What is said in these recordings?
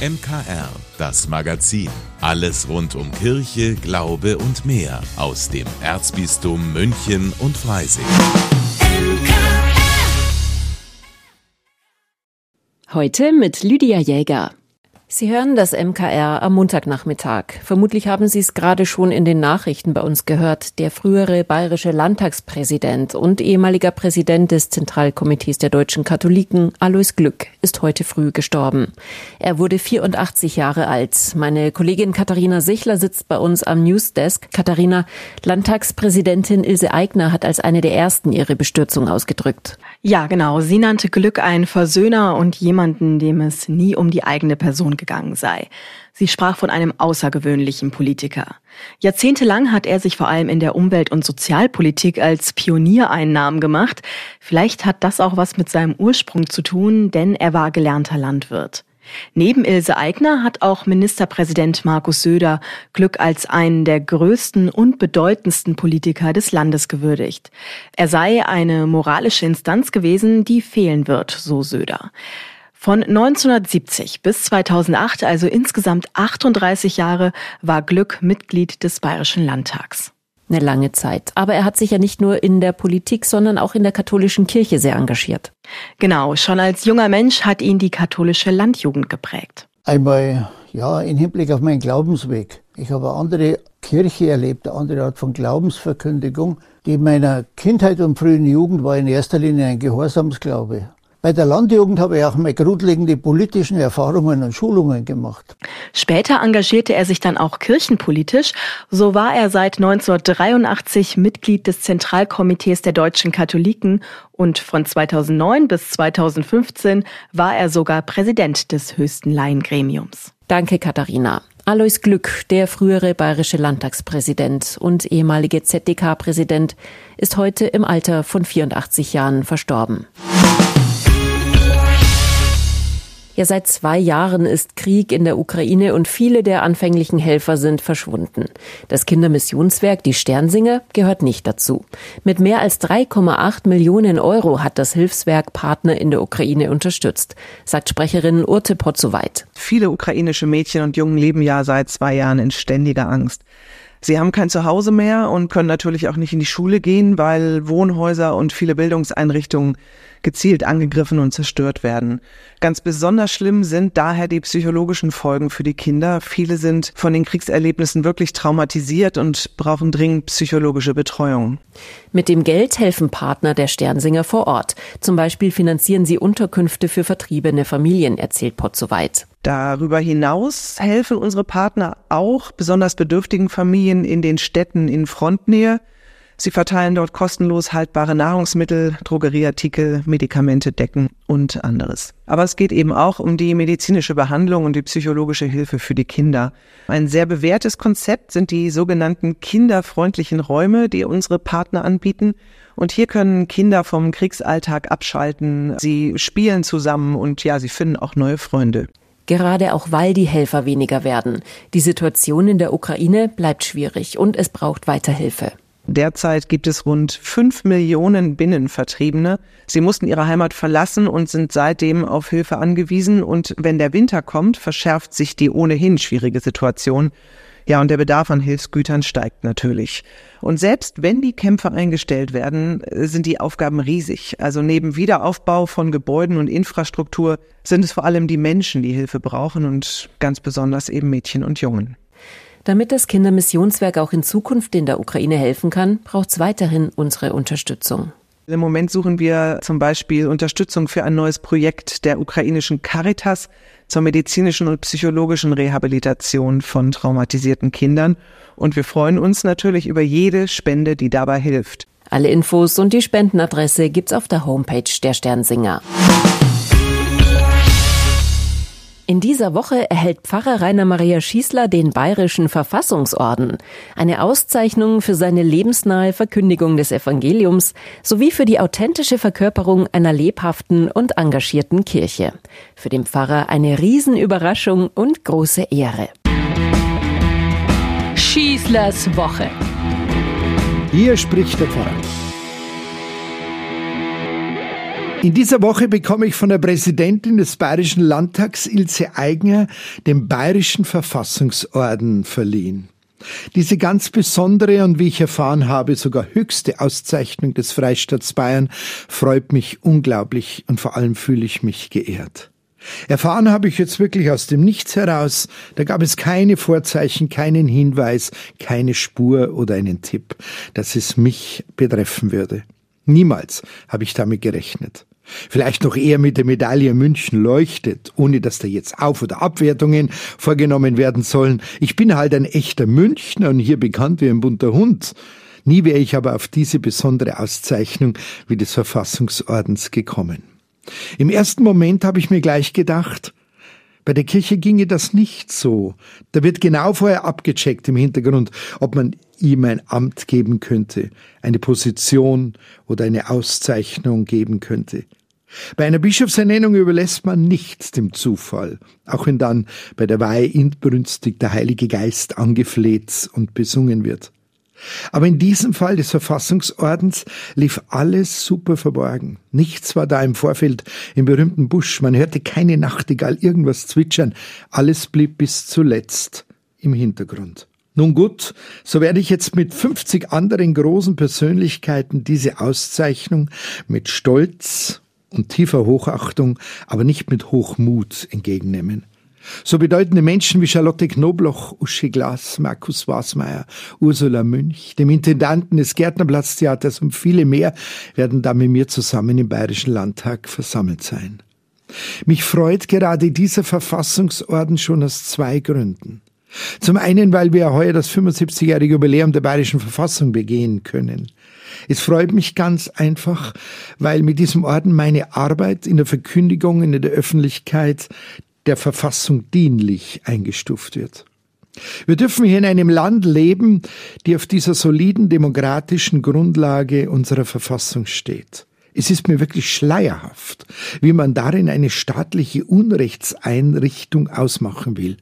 MKR, das Magazin. Alles rund um Kirche, Glaube und mehr aus dem Erzbistum München und Freising. Heute mit Lydia Jäger. Sie hören das MKR am Montagnachmittag. Vermutlich haben Sie es gerade schon in den Nachrichten bei uns gehört. Der frühere bayerische Landtagspräsident und ehemaliger Präsident des Zentralkomitees der deutschen Katholiken, Alois Glück, ist heute früh gestorben. Er wurde 84 Jahre alt. Meine Kollegin Katharina Sichler sitzt bei uns am Newsdesk. Katharina, Landtagspräsidentin Ilse Aigner hat als eine der ersten ihre Bestürzung ausgedrückt. Ja, genau. Sie nannte Glück einen Versöhner und jemanden, dem es nie um die eigene Person gegangen sei. Sie sprach von einem außergewöhnlichen Politiker. Jahrzehntelang hat er sich vor allem in der Umwelt- und Sozialpolitik als Pioniereinnahmen gemacht. Vielleicht hat das auch was mit seinem Ursprung zu tun, denn er war gelernter Landwirt. Neben Ilse Aigner hat auch Ministerpräsident Markus Söder Glück als einen der größten und bedeutendsten Politiker des Landes gewürdigt. Er sei eine moralische Instanz gewesen, die fehlen wird, so Söder. Von 1970 bis 2008, also insgesamt 38 Jahre, war Glück Mitglied des Bayerischen Landtags. Eine lange Zeit. Aber er hat sich ja nicht nur in der Politik, sondern auch in der katholischen Kirche sehr engagiert. Genau, schon als junger Mensch hat ihn die katholische Landjugend geprägt. Einmal, ja, in Hinblick auf meinen Glaubensweg. Ich habe eine andere Kirche erlebt, eine andere Art von Glaubensverkündigung. Die in meiner Kindheit und frühen Jugend war in erster Linie ein Gehorsamsglaube. Bei der Landjugend habe ich auch mal grundlegende politischen Erfahrungen und Schulungen gemacht. Später engagierte er sich dann auch kirchenpolitisch. So war er seit 1983 Mitglied des Zentralkomitees der deutschen Katholiken und von 2009 bis 2015 war er sogar Präsident des höchsten Laiengremiums. Danke, Katharina. Alois Glück, der frühere bayerische Landtagspräsident und ehemalige ZDK-Präsident, ist heute im Alter von 84 Jahren verstorben. Ja, seit zwei Jahren ist Krieg in der Ukraine und viele der anfänglichen Helfer sind verschwunden. Das Kindermissionswerk Die Sternsinger gehört nicht dazu. Mit mehr als 3,8 Millionen Euro hat das Hilfswerk Partner in der Ukraine unterstützt, sagt Sprecherin Urte Potzowait. Viele ukrainische Mädchen und Jungen leben ja seit zwei Jahren in ständiger Angst. Sie haben kein Zuhause mehr und können natürlich auch nicht in die Schule gehen, weil Wohnhäuser und viele Bildungseinrichtungen gezielt angegriffen und zerstört werden. Ganz besonders schlimm sind daher die psychologischen Folgen für die Kinder. Viele sind von den Kriegserlebnissen wirklich traumatisiert und brauchen dringend psychologische Betreuung. Mit dem Geld helfen Partner der Sternsinger vor Ort. Zum Beispiel finanzieren sie Unterkünfte für vertriebene Familien, erzählt Potzowait. Darüber hinaus helfen unsere Partner auch besonders bedürftigen Familien in den Städten in Frontnähe. Sie verteilen dort kostenlos haltbare Nahrungsmittel, Drogerieartikel, Medikamente, Decken und anderes. Aber es geht eben auch um die medizinische Behandlung und die psychologische Hilfe für die Kinder. Ein sehr bewährtes Konzept sind die sogenannten kinderfreundlichen Räume, die unsere Partner anbieten. Und hier können Kinder vom Kriegsalltag abschalten. Sie spielen zusammen und ja, sie finden auch neue Freunde gerade auch weil die Helfer weniger werden. Die Situation in der Ukraine bleibt schwierig und es braucht weiter Hilfe. Derzeit gibt es rund fünf Millionen Binnenvertriebene. Sie mussten ihre Heimat verlassen und sind seitdem auf Hilfe angewiesen. Und wenn der Winter kommt, verschärft sich die ohnehin schwierige Situation. Ja, und der Bedarf an Hilfsgütern steigt natürlich. Und selbst wenn die Kämpfe eingestellt werden, sind die Aufgaben riesig. Also neben Wiederaufbau von Gebäuden und Infrastruktur sind es vor allem die Menschen, die Hilfe brauchen und ganz besonders eben Mädchen und Jungen. Damit das Kindermissionswerk auch in Zukunft in der Ukraine helfen kann, braucht es weiterhin unsere Unterstützung. Im Moment suchen wir zum Beispiel Unterstützung für ein neues Projekt der ukrainischen Caritas zur medizinischen und psychologischen Rehabilitation von traumatisierten Kindern. Und wir freuen uns natürlich über jede Spende, die dabei hilft. Alle Infos und die Spendenadresse gibt's auf der Homepage der Sternsinger. In dieser Woche erhält Pfarrer Rainer Maria Schießler den Bayerischen Verfassungsorden, eine Auszeichnung für seine lebensnahe Verkündigung des Evangeliums sowie für die authentische Verkörperung einer lebhaften und engagierten Kirche. Für den Pfarrer eine Riesenüberraschung und große Ehre. Schießlers Woche. Hier spricht der Pfarrer. In dieser Woche bekomme ich von der Präsidentin des Bayerischen Landtags, Ilse Aigner, den Bayerischen Verfassungsorden verliehen. Diese ganz besondere und wie ich erfahren habe, sogar höchste Auszeichnung des Freistaats Bayern freut mich unglaublich und vor allem fühle ich mich geehrt. Erfahren habe ich jetzt wirklich aus dem Nichts heraus, da gab es keine Vorzeichen, keinen Hinweis, keine Spur oder einen Tipp, dass es mich betreffen würde. Niemals habe ich damit gerechnet. Vielleicht noch eher mit der Medaille München leuchtet, ohne dass da jetzt Auf- oder Abwertungen vorgenommen werden sollen. Ich bin halt ein echter Münchner und hier bekannt wie ein bunter Hund. Nie wäre ich aber auf diese besondere Auszeichnung wie des Verfassungsordens gekommen. Im ersten Moment habe ich mir gleich gedacht, bei der Kirche ginge das nicht so. Da wird genau vorher abgecheckt im Hintergrund, ob man ihm ein Amt geben könnte, eine Position oder eine Auszeichnung geben könnte. Bei einer Bischofsernennung überlässt man nichts dem Zufall, auch wenn dann bei der Weihe inbrünstig der Heilige Geist angefleht und besungen wird. Aber in diesem Fall des Verfassungsordens lief alles super verborgen. Nichts war da im Vorfeld im berühmten Busch. Man hörte keine Nachtigall irgendwas zwitschern. Alles blieb bis zuletzt im Hintergrund. Nun gut, so werde ich jetzt mit 50 anderen großen Persönlichkeiten diese Auszeichnung mit Stolz und tiefer Hochachtung, aber nicht mit Hochmut entgegennehmen. So bedeutende Menschen wie Charlotte Knobloch, Uschi Glas, Markus Wasmeier, Ursula Münch, dem Intendanten des Gärtnerplatztheaters und viele mehr werden da mit mir zusammen im Bayerischen Landtag versammelt sein. Mich freut gerade dieser Verfassungsorden schon aus zwei Gründen. Zum einen, weil wir heuer das 75-jährige Jubiläum der Bayerischen Verfassung begehen können. Es freut mich ganz einfach, weil mit diesem Orden meine Arbeit in der Verkündigung in der Öffentlichkeit der Verfassung dienlich eingestuft wird. Wir dürfen hier in einem Land leben, die auf dieser soliden demokratischen Grundlage unserer Verfassung steht. Es ist mir wirklich schleierhaft, wie man darin eine staatliche Unrechtseinrichtung ausmachen will.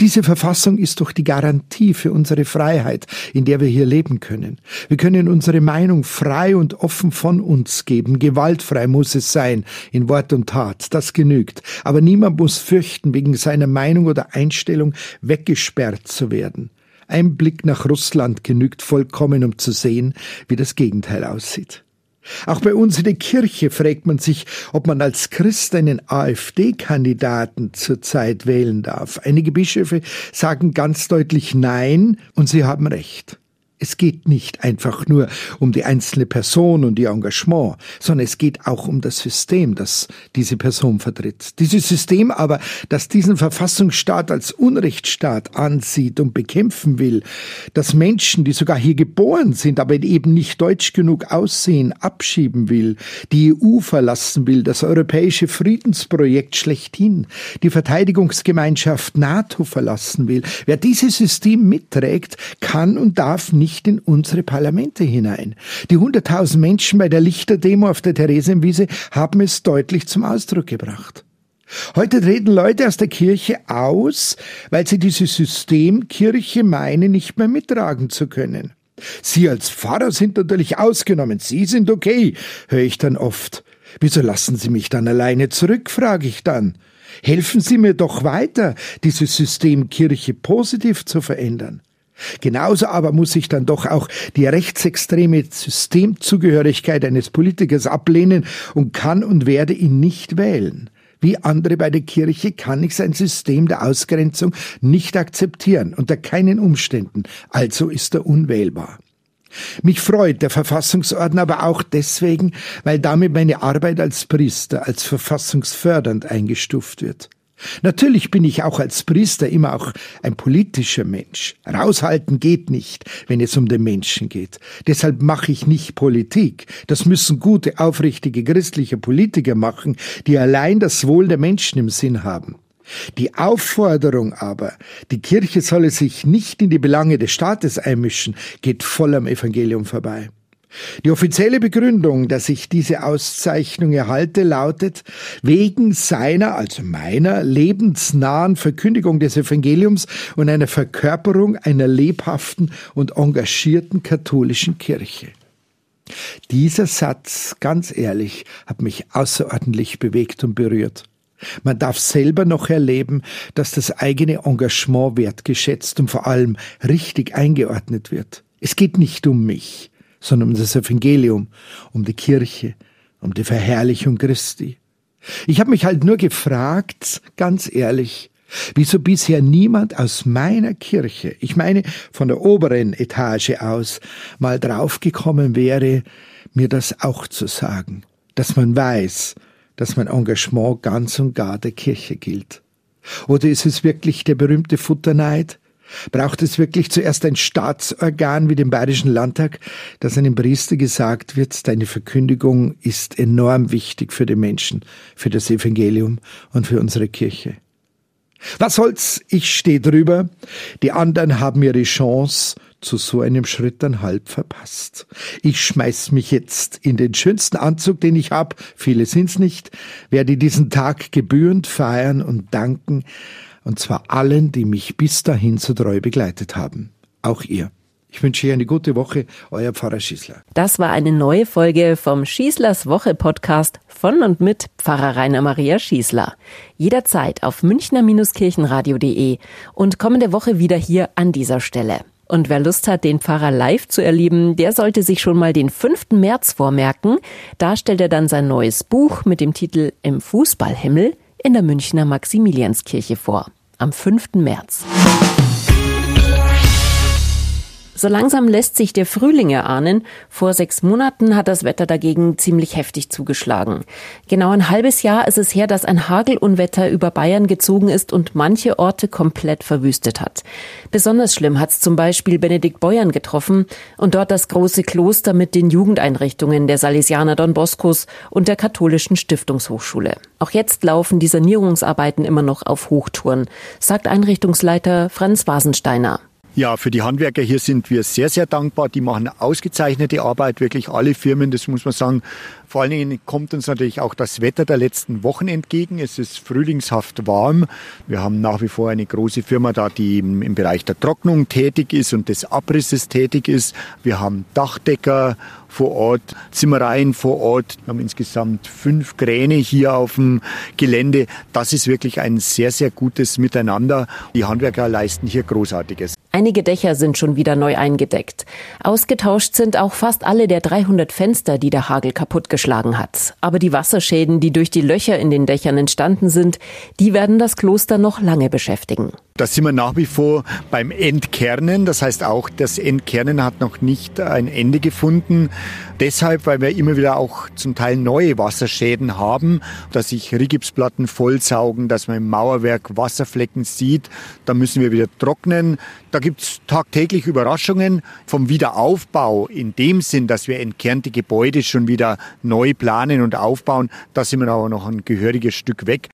Diese Verfassung ist doch die Garantie für unsere Freiheit, in der wir hier leben können. Wir können unsere Meinung frei und offen von uns geben. Gewaltfrei muss es sein, in Wort und Tat. Das genügt. Aber niemand muss fürchten, wegen seiner Meinung oder Einstellung weggesperrt zu werden. Ein Blick nach Russland genügt vollkommen, um zu sehen, wie das Gegenteil aussieht. Auch bei uns in der Kirche fragt man sich, ob man als Christ einen AfD-Kandidaten zurzeit wählen darf. Einige Bischöfe sagen ganz deutlich Nein und sie haben recht. Es geht nicht einfach nur um die einzelne Person und ihr Engagement, sondern es geht auch um das System, das diese Person vertritt. Dieses System aber, das diesen Verfassungsstaat als Unrechtsstaat ansieht und bekämpfen will, das Menschen, die sogar hier geboren sind, aber eben nicht deutsch genug aussehen, abschieben will, die EU verlassen will, das europäische Friedensprojekt schlechthin, die Verteidigungsgemeinschaft NATO verlassen will. Wer dieses System mitträgt, kann und darf nicht nicht in unsere Parlamente hinein. Die 100.000 Menschen bei der Lichterdemo auf der Theresienwiese haben es deutlich zum Ausdruck gebracht. Heute treten Leute aus der Kirche aus, weil sie diese Systemkirche meinen, nicht mehr mittragen zu können. Sie als Pfarrer sind natürlich ausgenommen, Sie sind okay, höre ich dann oft. Wieso lassen Sie mich dann alleine zurück, frage ich dann. Helfen Sie mir doch weiter, diese Systemkirche positiv zu verändern. Genauso aber muss ich dann doch auch die rechtsextreme Systemzugehörigkeit eines Politikers ablehnen und kann und werde ihn nicht wählen. Wie andere bei der Kirche kann ich sein System der Ausgrenzung nicht akzeptieren, unter keinen Umständen, also ist er unwählbar. Mich freut der Verfassungsorden aber auch deswegen, weil damit meine Arbeit als Priester als verfassungsfördernd eingestuft wird. Natürlich bin ich auch als Priester immer auch ein politischer Mensch. Raushalten geht nicht, wenn es um den Menschen geht. Deshalb mache ich nicht Politik. Das müssen gute, aufrichtige christliche Politiker machen, die allein das Wohl der Menschen im Sinn haben. Die Aufforderung aber, die Kirche solle sich nicht in die Belange des Staates einmischen, geht voll am Evangelium vorbei. Die offizielle Begründung, dass ich diese Auszeichnung erhalte, lautet, wegen seiner, also meiner, lebensnahen Verkündigung des Evangeliums und einer Verkörperung einer lebhaften und engagierten katholischen Kirche. Dieser Satz, ganz ehrlich, hat mich außerordentlich bewegt und berührt. Man darf selber noch erleben, dass das eigene Engagement wertgeschätzt und vor allem richtig eingeordnet wird. Es geht nicht um mich, sondern um das Evangelium, um die Kirche, um die Verherrlichung Christi. Ich habe mich halt nur gefragt, ganz ehrlich, wieso bisher niemand aus meiner Kirche, ich meine von der oberen Etage aus, mal draufgekommen wäre, mir das auch zu sagen, dass man weiß, dass mein Engagement ganz und gar der Kirche gilt. Oder ist es wirklich der berühmte Futterneid? Braucht es wirklich zuerst ein Staatsorgan wie den Bayerischen Landtag, dass einem Priester gesagt wird, deine Verkündigung ist enorm wichtig für den Menschen, für das Evangelium und für unsere Kirche? Was soll's? Ich stehe drüber. Die anderen haben ihre Chance zu so einem Schritt dann halb verpasst. Ich schmeiß mich jetzt in den schönsten Anzug, den ich hab, viele sind's nicht, werde diesen Tag gebührend feiern und danken, und zwar allen, die mich bis dahin so treu begleitet haben. Auch ihr. Ich wünsche Ihnen eine gute Woche, euer Pfarrer Schießler. Das war eine neue Folge vom Schießlers Woche Podcast von und mit Pfarrer Rainer Maria Schießler. Jederzeit auf münchner-kirchenradio.de und kommende Woche wieder hier an dieser Stelle. Und wer Lust hat, den Pfarrer live zu erleben, der sollte sich schon mal den 5. März vormerken. Da stellt er dann sein neues Buch mit dem Titel Im Fußballhimmel in der Münchner Maximilianskirche vor. Am 5. März. So langsam lässt sich der Frühling erahnen. Vor sechs Monaten hat das Wetter dagegen ziemlich heftig zugeschlagen. Genau ein halbes Jahr ist es her, dass ein Hagelunwetter über Bayern gezogen ist und manche Orte komplett verwüstet hat. Besonders schlimm hat es zum Beispiel Benedikt Beuern getroffen und dort das große Kloster mit den Jugendeinrichtungen der Salesianer Don Boscos und der katholischen Stiftungshochschule. Auch jetzt laufen die Sanierungsarbeiten immer noch auf Hochtouren, sagt Einrichtungsleiter Franz Wasensteiner. Ja, für die Handwerker hier sind wir sehr, sehr dankbar. Die machen ausgezeichnete Arbeit, wirklich alle Firmen, das muss man sagen. Vor allen Dingen kommt uns natürlich auch das Wetter der letzten Wochen entgegen. Es ist frühlingshaft warm. Wir haben nach wie vor eine große Firma da, die im, Bereich der Trocknung tätig ist und des Abrisses tätig ist. Wir haben Dachdecker vor Ort, Zimmereien vor Ort. Wir haben insgesamt fünf Kräne hier auf dem Gelände. Das ist wirklich ein sehr, sehr gutes Miteinander. Die Handwerker leisten hier Großartiges. Einige Dächer sind schon wieder neu eingedeckt. Ausgetauscht sind auch fast alle der 300 Fenster, die der Hagel kaputtgeschlagen hat. Aber die Wasserschäden, die durch die Löcher in den Dächern entstanden sind, die werden das Kloster noch lange beschäftigen. Da sind wir nach wie vor beim Entkernen. Das heißt auch, das Entkernen hat noch nicht ein Ende gefunden. Deshalb, weil wir immer wieder auch zum Teil neue Wasserschäden haben, dass sich Rigipsplatten vollsaugen, dass man im Mauerwerk Wasserflecken sieht. Da müssen wir wieder trocknen. Da gibt's tagtäglich Überraschungen vom Wiederaufbau in dem Sinn, dass wir entkernte Gebäude schon wieder neu planen und aufbauen. Da sind wir aber noch ein gehöriges Stück weg.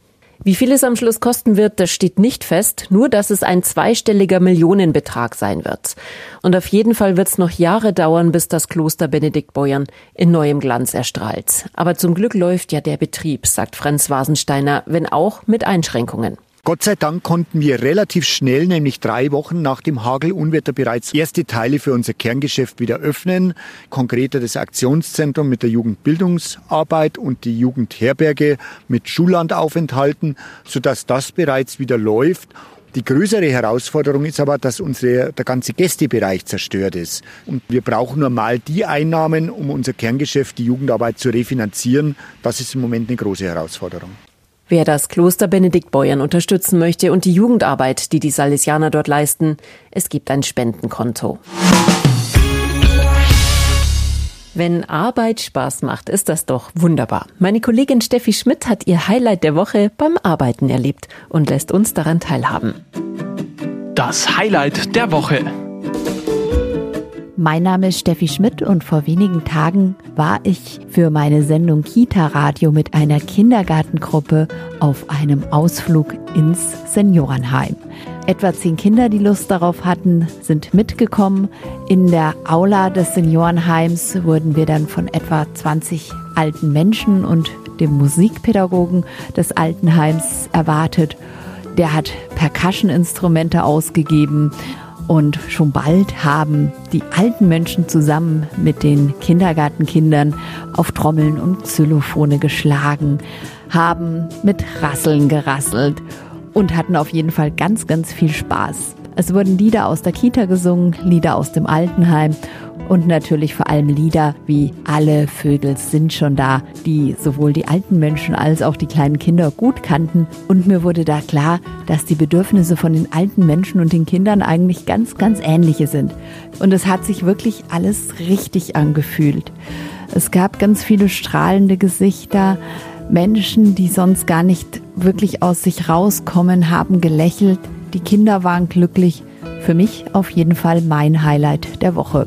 Wie viel es am Schluss kosten wird, das steht nicht fest, nur dass es ein zweistelliger Millionenbetrag sein wird. Und auf jeden Fall wird es noch Jahre dauern, bis das Kloster Benedikt Beuern in neuem Glanz erstrahlt. Aber zum Glück läuft ja der Betrieb, sagt Franz Wasensteiner, wenn auch mit Einschränkungen. Gott sei Dank konnten wir relativ schnell, nämlich drei Wochen nach dem Hagelunwetter bereits erste Teile für unser Kerngeschäft wieder öffnen. Konkreter das Aktionszentrum mit der Jugendbildungsarbeit und die Jugendherberge mit Schullandaufenthalten, sodass das bereits wieder läuft. Die größere Herausforderung ist aber, dass unsere, der ganze Gästebereich zerstört ist. Und wir brauchen normal die Einnahmen, um unser Kerngeschäft, die Jugendarbeit zu refinanzieren. Das ist im Moment eine große Herausforderung. Wer das Kloster Benedikt Beuern unterstützen möchte und die Jugendarbeit, die die Salesianer dort leisten, es gibt ein Spendenkonto. Wenn Arbeit Spaß macht, ist das doch wunderbar. Meine Kollegin Steffi Schmidt hat ihr Highlight der Woche beim Arbeiten erlebt und lässt uns daran teilhaben. Das Highlight der Woche. Mein Name ist Steffi Schmidt und vor wenigen Tagen war ich für meine Sendung Kita Radio mit einer Kindergartengruppe auf einem Ausflug ins Seniorenheim. Etwa zehn Kinder, die Lust darauf hatten, sind mitgekommen. In der Aula des Seniorenheims wurden wir dann von etwa 20 alten Menschen und dem Musikpädagogen des Altenheims erwartet. Der hat Percussion-Instrumente ausgegeben Und schon bald haben die alten Menschen zusammen mit den Kindergartenkindern auf Trommeln und Xylophone geschlagen, haben mit Rasseln gerasselt und hatten auf jeden Fall ganz, ganz viel Spaß. Es wurden Lieder aus der Kita gesungen, Lieder aus dem Altenheim und natürlich vor allem Lieder wie Alle Vögel sind schon da, die sowohl die alten Menschen als auch die kleinen Kinder gut kannten. Und mir wurde da klar, dass die Bedürfnisse von den alten Menschen und den Kindern eigentlich ganz, ganz ähnliche sind. Und es hat sich wirklich alles richtig angefühlt. Es gab ganz viele strahlende Gesichter, Menschen, die sonst gar nicht wirklich aus sich rauskommen, haben gelächelt. Die Kinder waren glücklich. Für mich auf jeden Fall mein Highlight der Woche.